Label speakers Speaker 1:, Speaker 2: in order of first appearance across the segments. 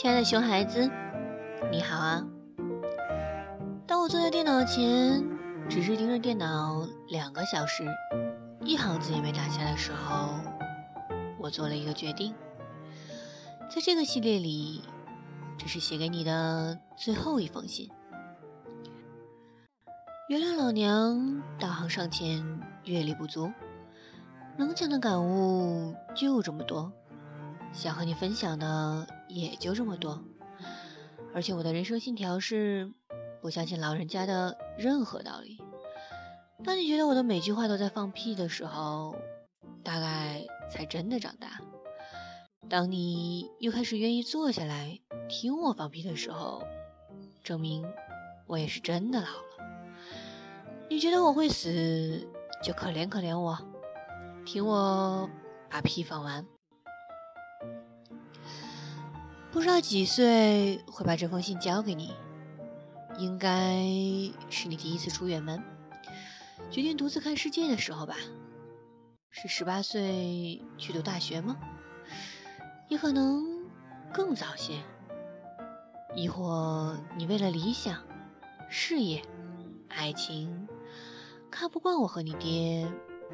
Speaker 1: 亲爱的熊孩子，你好啊！当我坐在电脑前，只是盯着电脑两个小时，一行字也没打下的时候，我做了一个决定，在这个系列里，这是写给你的最后一封信。原谅老娘道行尚浅，阅历不足，能讲的感悟就这么多。想和你分享的也就这么多，而且我的人生信条是不相信老人家的任何道理。当你觉得我的每句话都在放屁的时候，大概才真的长大。当你又开始愿意坐下来听我放屁的时候，证明我也是真的老了。你觉得我会死，就可怜可怜我，听我把屁放完。不知道几岁会把这封信交给你，应该是你第一次出远门，决定独自看世界的时候吧？是十八岁去读大学吗？也可能更早些。亦或你为了理想、事业、爱情，看不惯我和你爹，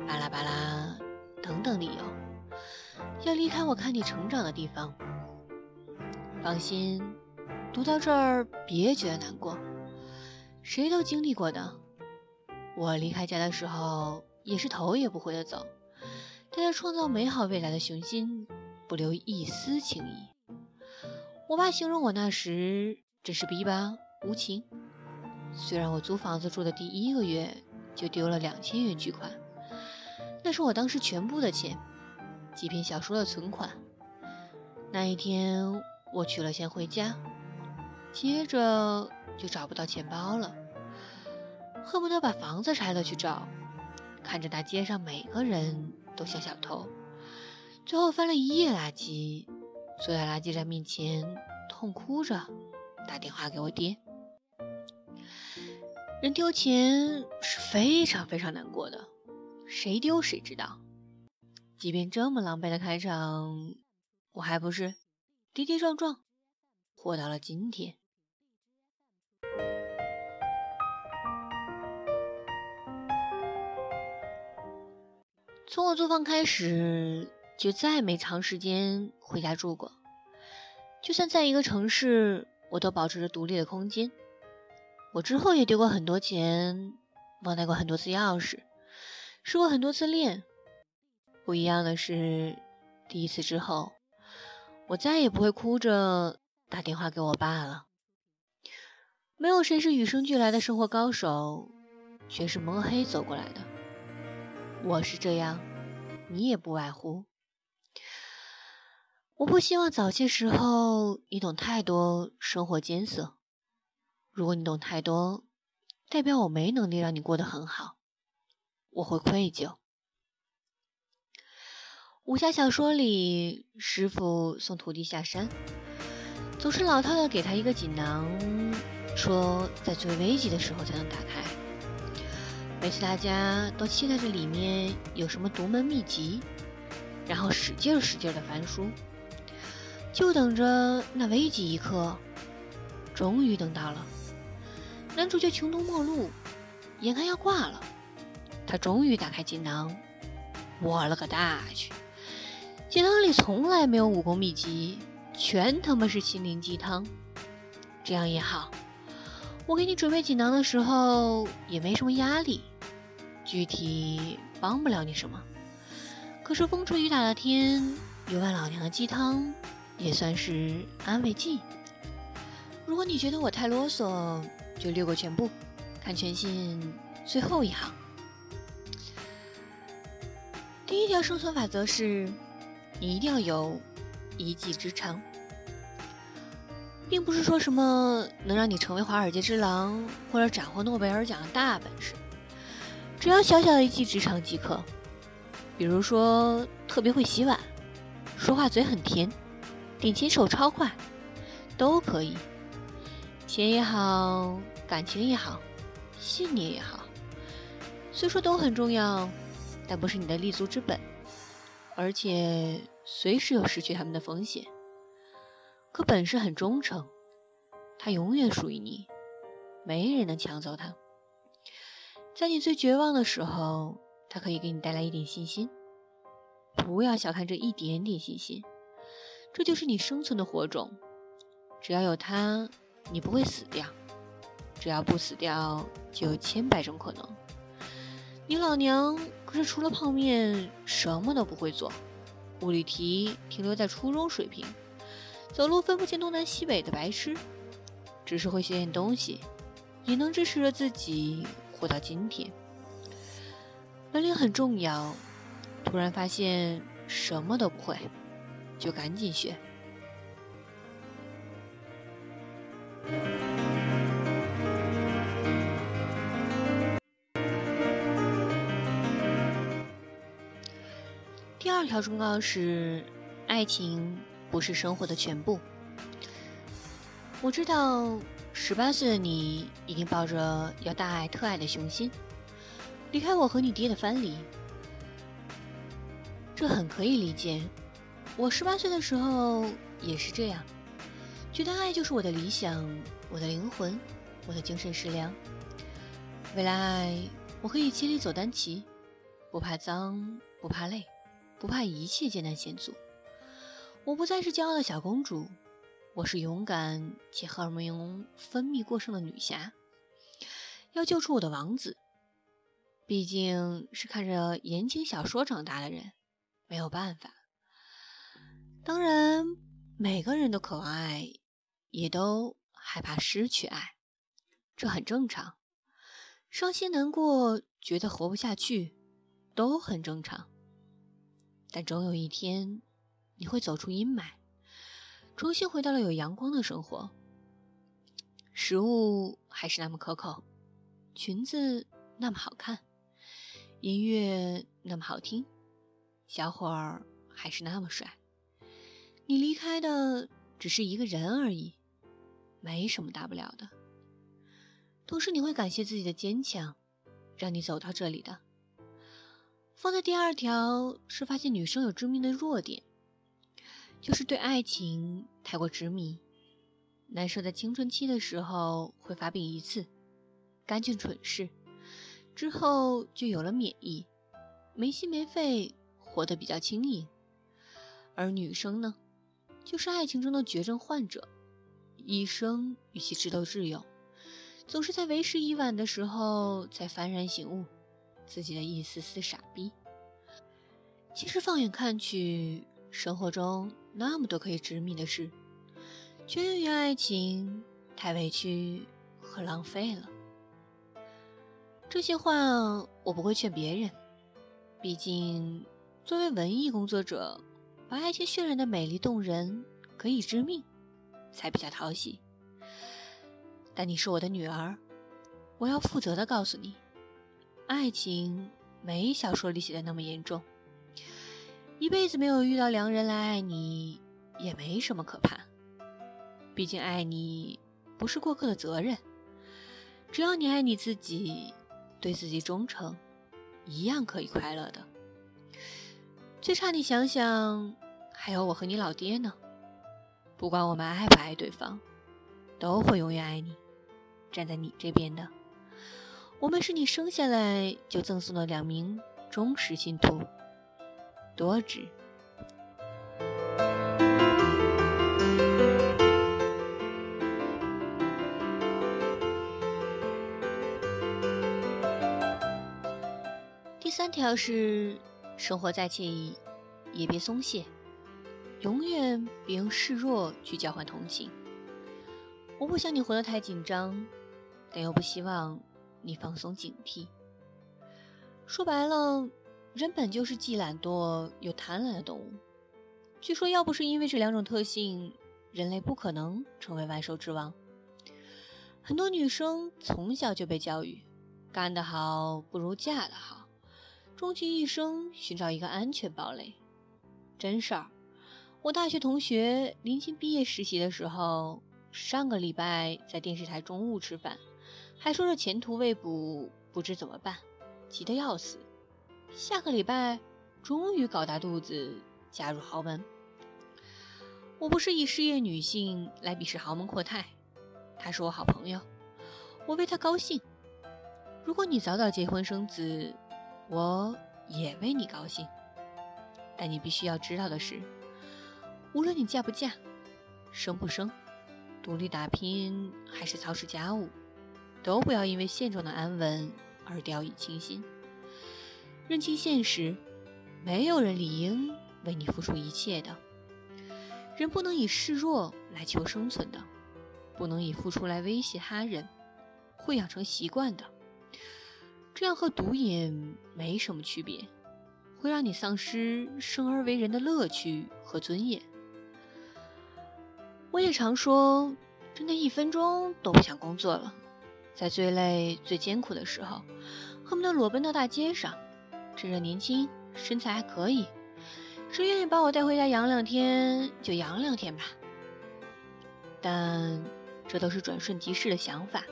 Speaker 1: 巴拉巴拉等等理由，要离开我看你成长的地方。放心，读到这儿别觉得难过，谁都经历过的。我离开家的时候也是头也不回的走，带着创造美好未来的雄心，不留一丝情意。我爸形容我那时真是逼吧无情。虽然我租房子住的第一个月就丢了两千元巨款，那是我当时全部的钱，几篇小说的存款。那一天。我取了钱回家，接着就找不到钱包了，恨不得把房子拆了去找。看着大街上每个人都像小偷，最后翻了一夜垃圾，坐在垃圾站面前痛哭着打电话给我爹。人丢钱是非常非常难过的，谁丢谁知道。即便这么狼狈的开场，我还不是。跌跌撞撞，活到了今天。从我租房开始，就再没长时间回家住过。就算在一个城市，我都保持着独立的空间。我之后也丢过很多钱，忘带过很多次钥匙，失过很多次恋。不一样的是，第一次之后。我再也不会哭着打电话给我爸了。没有谁是与生俱来的生活高手，全是摸黑走过来的。我是这样，你也不外乎。我不希望早些时候你懂太多生活艰涩。如果你懂太多，代表我没能力让你过得很好，我会愧疚。武侠小说里，师傅送徒弟下山，总是老套的给他一个锦囊，说在最危急的时候才能打开。每次大家都期待着里面有什么独门秘籍，然后使劲使劲的翻书，就等着那危急一刻。终于等到了，男主角穷途末路，眼看要挂了，他终于打开锦囊，我了个大去！锦囊里从来没有武功秘籍，全他妈是心灵鸡汤。这样也好，我给你准备锦囊的时候也没什么压力，具体帮不了你什么。可是风吹雨打的天，有碗老娘的鸡汤也算是安慰剂。如果你觉得我太啰嗦，就略过全部，看全信最后一行。第一条生存法则是。你一定要有一技之长，并不是说什么能让你成为华尔街之狼或者斩获诺贝尔奖的大本事，只要小小的一技之长即可。比如说特别会洗碗，说话嘴很甜，点钱手超快，都可以。钱也好，感情也好，信念也好，虽说都很重要，但不是你的立足之本。而且随时有失去他们的风险。可本事很忠诚，它永远属于你，没人能抢走它。在你最绝望的时候，它可以给你带来一点信心。不要小看这一点点信心，这就是你生存的火种。只要有它，你不会死掉；只要不死掉，就有千百种可能。你老娘可是除了泡面什么都不会做，物理题停留在初中水平。走路分不清东南西北的白痴，只是会学点东西，也能支持着自己活到今天。本领很重要，突然发现什么都不会，就赶紧学。第二条忠告是：爱情。不是生活的全部。我知道，十八岁的你已经抱着要大爱特爱的雄心，离开我和你爹的藩篱，这很可以理解。我十八岁的时候也是这样，觉得爱就是我的理想，我的灵魂，我的精神食粮。为了爱，我可以千里走单骑，不怕脏，不怕累，不怕一切艰难险阻。我不再是骄傲的小公主，我是勇敢且荷尔蒙分泌过剩的女侠。要救出我的王子，毕竟是看着言情小说长大的人，没有办法。当然，每个人都渴望爱，也都害怕失去爱，这很正常。伤心难过，觉得活不下去，都很正常。但总有一天。你会走出阴霾，重新回到了有阳光的生活。食物还是那么可口，裙子那么好看，音乐那么好听，小伙儿还是那么帅。你离开的只是一个人而已，没什么大不了的。同时，你会感谢自己的坚强，让你走到这里的。放在第二条是发现女生有致命的弱点。就是对爱情太过执迷。男生在青春期的时候会发病一次，干净蠢事，之后就有了免疫，没心没肺，活得比较轻盈。而女生呢，就是爱情中的绝症患者，一生与其智斗智勇，总是在为时已晚的时候才幡然醒悟自己的一丝丝傻逼。其实放眼看去，生活中。那么多可以执迷的事，却因为爱情太委屈和浪费了。这些话我不会劝别人，毕竟作为文艺工作者，把爱情渲染的美丽动人，可以致命，才比较讨喜。但你是我的女儿，我要负责的告诉你，爱情没小说里写的那么严重。一辈子没有遇到良人来爱你，也没什么可怕。毕竟爱你不是过客的责任，只要你爱你自己，对自己忠诚，一样可以快乐的。最差你想想，还有我和你老爹呢。不管我们爱不爱对方，都会永远爱你，站在你这边的。我们是你生下来就赠送的两名忠实信徒。多指。第三条是：生活再惬意，也别松懈，永远别用示弱去交换同情。我不想你活得太紧张，但又不希望你放松警惕。说白了。人本就是既懒惰又贪婪的动物。据说，要不是因为这两种特性，人类不可能成为万兽之王。很多女生从小就被教育，干得好不如嫁得好，终其一生寻找一个安全堡垒。真事儿，我大学同学临近毕业实习的时候，上个礼拜在电视台中午吃饭，还说着前途未卜，不知怎么办，急得要死。下个礼拜，终于搞大肚子加入豪门。我不是以事业女性来鄙视豪门阔太，他是我好朋友，我为他高兴。如果你早早结婚生子，我也为你高兴。但你必须要知道的是，无论你嫁不嫁，生不生，独立打拼还是操持家务，都不要因为现状的安稳而掉以轻心。认清现实，没有人理应为你付出一切的。人不能以示弱来求生存的，不能以付出来威胁他人，会养成习惯的。这样和毒瘾没什么区别，会让你丧失生而为人的乐趣和尊严。我也常说，真的一分钟都不想工作了，在最累、最艰苦的时候，恨不得裸奔到大街上，趁着年轻，身材还可以。谁愿意把我带回家养两天就养两天吧，但这都是转瞬即逝的想法。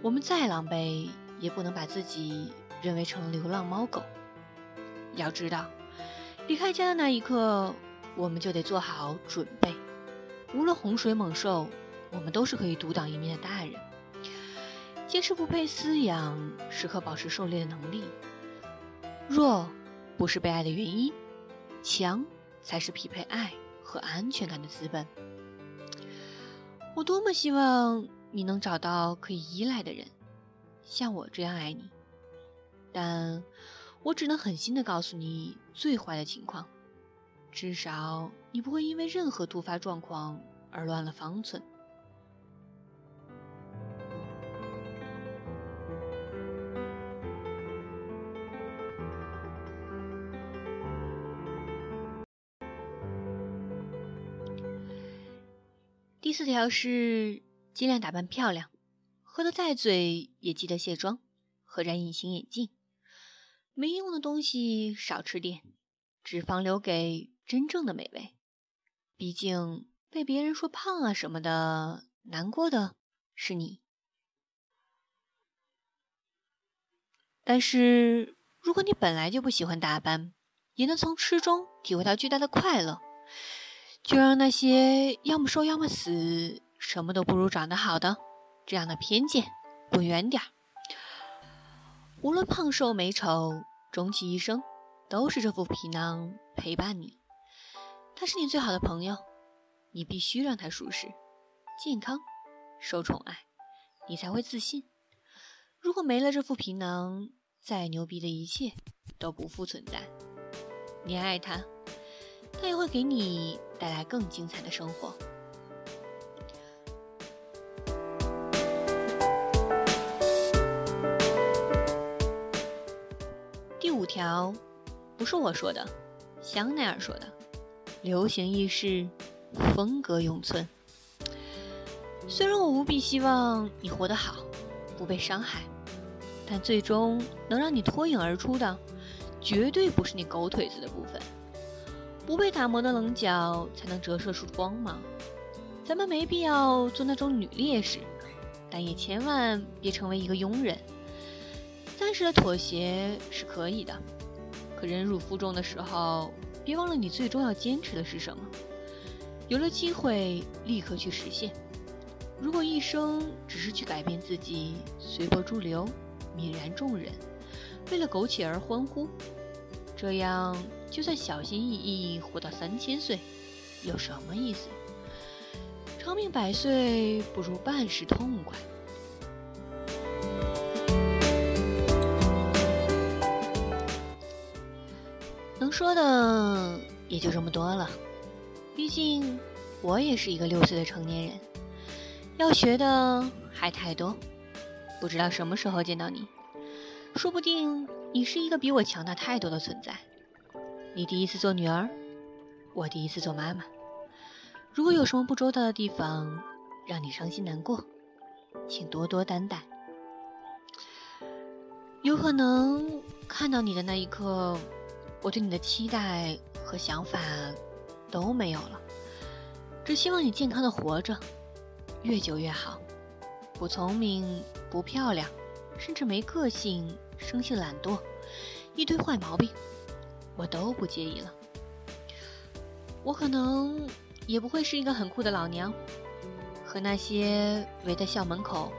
Speaker 1: 我们再狼狈，也不能把自己认为成流浪猫狗。要知道，离开家的那一刻，我们就得做好准备。无论洪水猛兽，我们都是可以独当一面的大人。坚持不配饲养，时刻保持狩猎的能力。弱，不是被爱的原因。强才是匹配爱和安全感的资本。我多么希望你能找到可以依赖的人，像我这样爱你。但我只能狠心的告诉你最坏的情况，至少你不会因为任何突发状况而乱了方寸。第四条是尽量打扮漂亮，喝得再醉也记得卸妆和染隐形眼镜。没用的东西少吃点，脂肪留给真正的美味。毕竟被别人说胖啊什么的，难过的是你。但是如果你本来就不喜欢打扮，也能从吃中体会到巨大的快乐。就让那些要么瘦要么死，什么都不如长得好的这样的偏见滚远点儿。无论胖瘦美丑，终其一生都是这副皮囊陪伴你。他是你最好的朋友，你必须让他舒适、健康、受宠爱，你才会自信。如果没了这副皮囊，再牛逼的一切都不复存在。你爱他。他也会给你带来更精彩的生活。第五条，不是我说的，香奈儿说的，流行易逝，风格永存。虽然我无比希望你活得好，不被伤害，但最终能让你脱颖而出的，绝对不是你狗腿子的部分。不被打磨的棱角才能折射出光芒。咱们没必要做那种女烈士，但也千万别成为一个庸人。暂时的妥协是可以的，可忍辱负重的时候，别忘了你最终要坚持的是什么。有了机会，立刻去实现。如果一生只是去改变自己，随波逐流，泯然众人，为了苟且而欢呼，这样。就算小心翼翼活到三千岁，有什么意思？长命百岁不如半世痛快。能说的也就这么多了。毕竟我也是一个六岁的成年人，要学的还太多。不知道什么时候见到你，说不定你是一个比我强大太多的存在。你第一次做女儿，我第一次做妈妈。如果有什么不周到的地方，让你伤心难过，请多多担待。有可能看到你的那一刻，我对你的期待和想法都没有了。只希望你健康的活着，越久越好。不聪明，不漂亮，甚至没个性，生性懒惰，一堆坏毛病。我都不介意了。我可能也不会是一个很酷的老娘，和那些围在校门口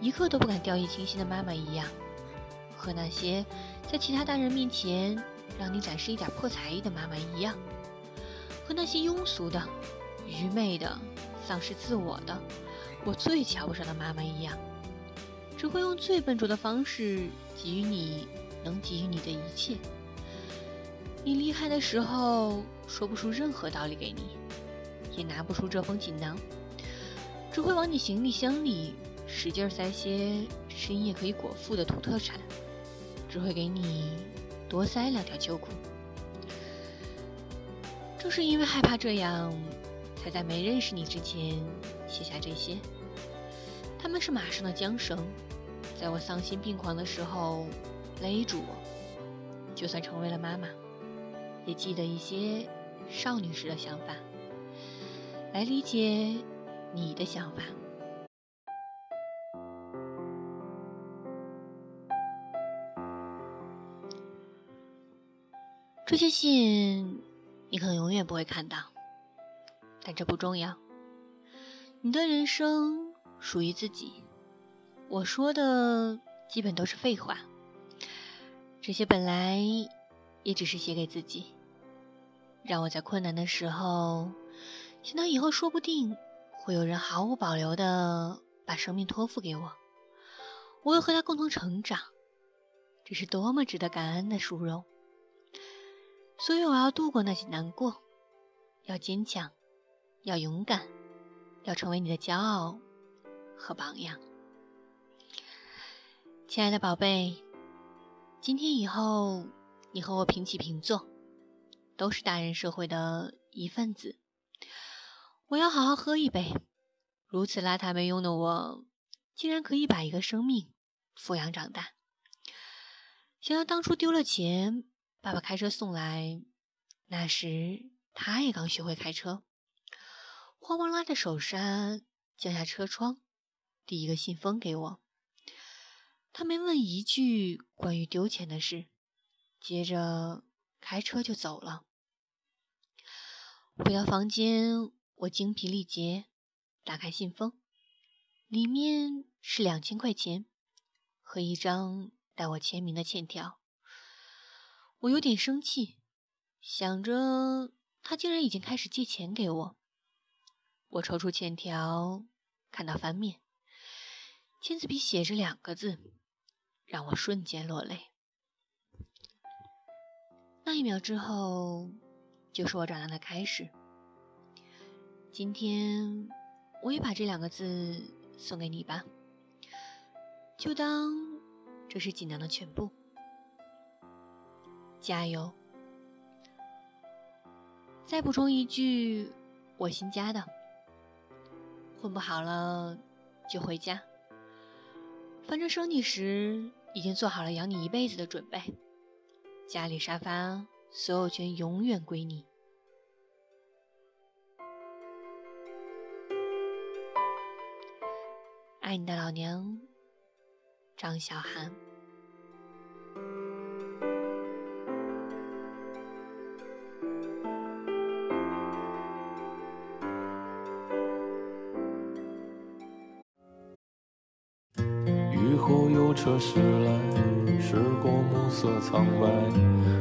Speaker 1: 一刻都不敢掉以轻心的妈妈一样，和那些在其他大人面前让你展示一点破才艺的妈妈一样，和那些庸俗的、愚昧的、丧失自我的、我最瞧不上的妈妈一样，只会用最笨拙的方式给予你能给予你的一切。你离开的时候，说不出任何道理给你。也拿不出这封锦囊，只会往你行李箱里使劲塞些深夜可以果腹的土特产，只会给你多塞两条秋裤。正是因为害怕这样，才在没认识你之前写下这些。他们是马上的缰绳，在我丧心病狂的时候勒住我。就算成为了妈妈，也记得一些少女时的想法。来理解你的想法。这些信你可能永远不会看到，但这不重要。你的人生属于自己。我说的基本都是废话。这些本来也只是写给自己，让我在困难的时候。想到以后说不定会有人毫无保留的把生命托付给我，我会和他共同成长，这是多么值得感恩的殊荣。所以我要度过那些难过，要坚强，要勇敢，要成为你的骄傲和榜样。亲爱的宝贝，今天以后你和我平起平坐，都是大人社会的一份子。我要好好喝一杯。如此邋遢没用的我，竟然可以把一个生命抚养长大。想到当初丢了钱，爸爸开车送来，那时他也刚学会开车，慌忙拉着手刹降下车窗，递一个信封给我。他没问一句关于丢钱的事，接着开车就走了。回到房间。我精疲力竭，打开信封，里面是两千块钱和一张带我签名的欠条。我有点生气，想着他竟然已经开始借钱给我。我抽出欠条，看到翻面，签字笔写着两个字，让我瞬间落泪。那一秒之后，就是我长大的开始。今天我也把这两个字送给你吧，就当这是锦囊的全部。加油！再补充一句，我新加的，混不好了就回家，反正生你时已经做好了养你一辈子的准备，家里沙发所有权永远归你。爱你的老娘，张小涵。
Speaker 2: 后有车驶来，驶过暮色苍白，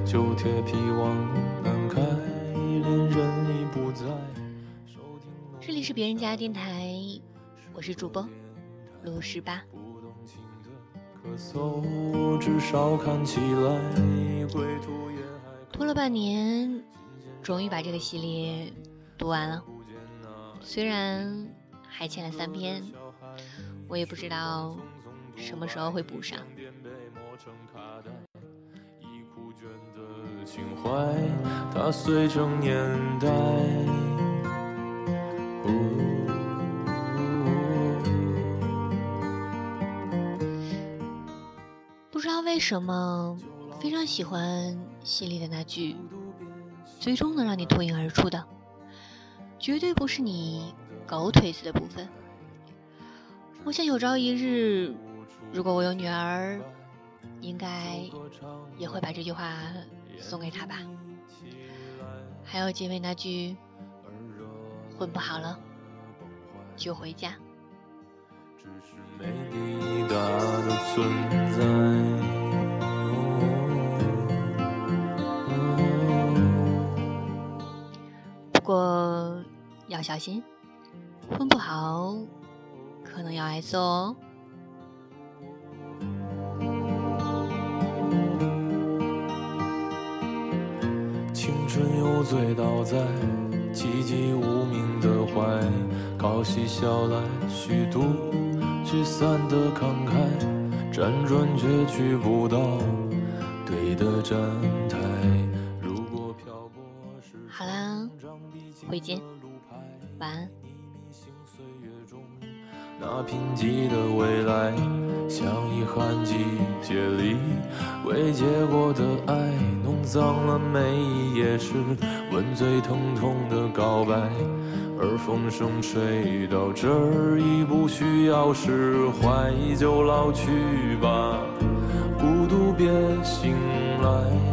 Speaker 2: 旧铁皮往南开，恋人已不在。
Speaker 1: 这里是别人家电台，我是主播。六十八。拖了半年，终于把这个系列读完了。虽然还欠了三篇，我也不知道什么时候会补上。不知道为什么非常喜欢心里的那句，最终能让你脱颖而出的，绝对不是你狗腿子的部分。我想有朝一日，如果我有女儿，应该也会把这句话送给她吧。还有结尾那句，混不好了就回家。
Speaker 2: 只是没抵达的存在。
Speaker 1: 不过要小心，混不好可能要挨揍哦。
Speaker 2: 醉倒在寂寂无名的怀，靠嬉笑来虚度聚散的慷慨，辗转却去不到对的站台。如果漂泊是
Speaker 1: 好啦，回见，晚安。
Speaker 2: 那贫瘠的未来，像遗憾季节里未结果的爱，弄脏了每一页诗，吻最疼痛的告白。而风声吹到这儿，已不需要释怀，就老去吧，孤独别醒来。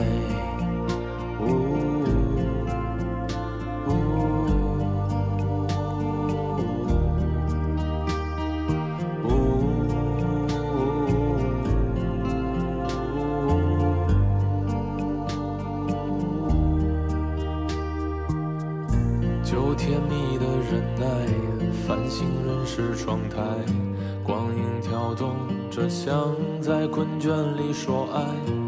Speaker 2: 说爱，